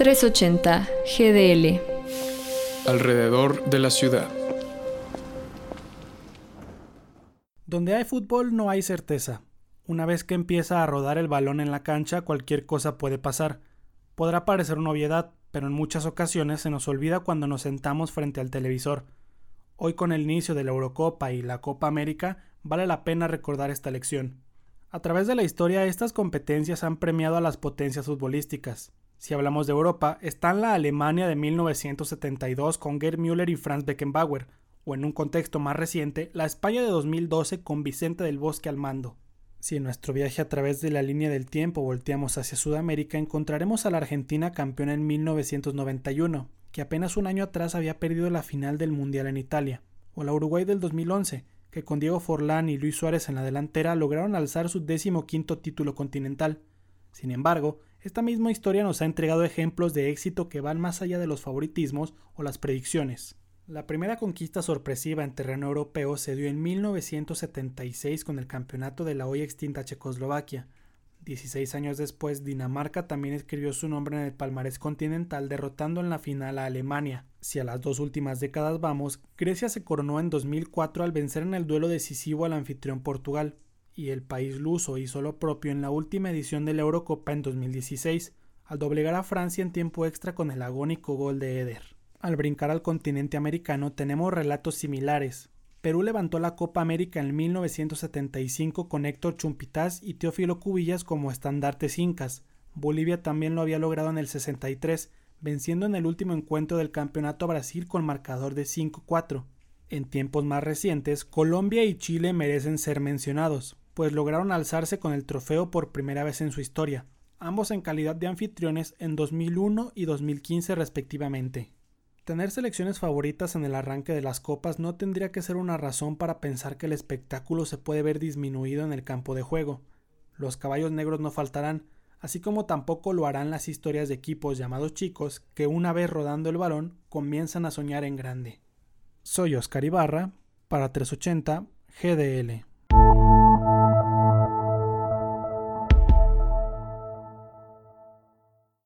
380 GDL. Alrededor de la ciudad. Donde hay fútbol no hay certeza. Una vez que empieza a rodar el balón en la cancha, cualquier cosa puede pasar. Podrá parecer una obviedad, pero en muchas ocasiones se nos olvida cuando nos sentamos frente al televisor. Hoy con el inicio de la Eurocopa y la Copa América, vale la pena recordar esta lección. A través de la historia, estas competencias han premiado a las potencias futbolísticas. Si hablamos de Europa, están la Alemania de 1972 con Gerd Müller y Franz Beckenbauer, o en un contexto más reciente, la España de 2012 con Vicente del Bosque al mando. Si en nuestro viaje a través de la línea del tiempo volteamos hacia Sudamérica, encontraremos a la Argentina campeona en 1991, que apenas un año atrás había perdido la final del Mundial en Italia, o la Uruguay del 2011, que con Diego Forlán y Luis Suárez en la delantera lograron alzar su décimo quinto título continental. Sin embargo, esta misma historia nos ha entregado ejemplos de éxito que van más allá de los favoritismos o las predicciones. La primera conquista sorpresiva en terreno europeo se dio en 1976 con el campeonato de la hoy extinta Checoslovaquia, 16 años después, Dinamarca también escribió su nombre en el palmarés continental derrotando en la final a Alemania. Si a las dos últimas décadas vamos, Grecia se coronó en 2004 al vencer en el duelo decisivo al anfitrión Portugal, y el país luso hizo lo propio en la última edición de la Eurocopa en 2016, al doblegar a Francia en tiempo extra con el agónico gol de Eder. Al brincar al continente americano tenemos relatos similares, Perú levantó la Copa América en 1975 con Héctor Chumpitaz y Teófilo Cubillas como estandartes incas. Bolivia también lo había logrado en el 63, venciendo en el último encuentro del campeonato a Brasil con marcador de 5-4. En tiempos más recientes, Colombia y Chile merecen ser mencionados, pues lograron alzarse con el trofeo por primera vez en su historia, ambos en calidad de anfitriones en 2001 y 2015 respectivamente. Tener selecciones favoritas en el arranque de las copas no tendría que ser una razón para pensar que el espectáculo se puede ver disminuido en el campo de juego. Los caballos negros no faltarán, así como tampoco lo harán las historias de equipos llamados chicos que una vez rodando el balón comienzan a soñar en grande. Soy Oscar Ibarra, para 380 GDL.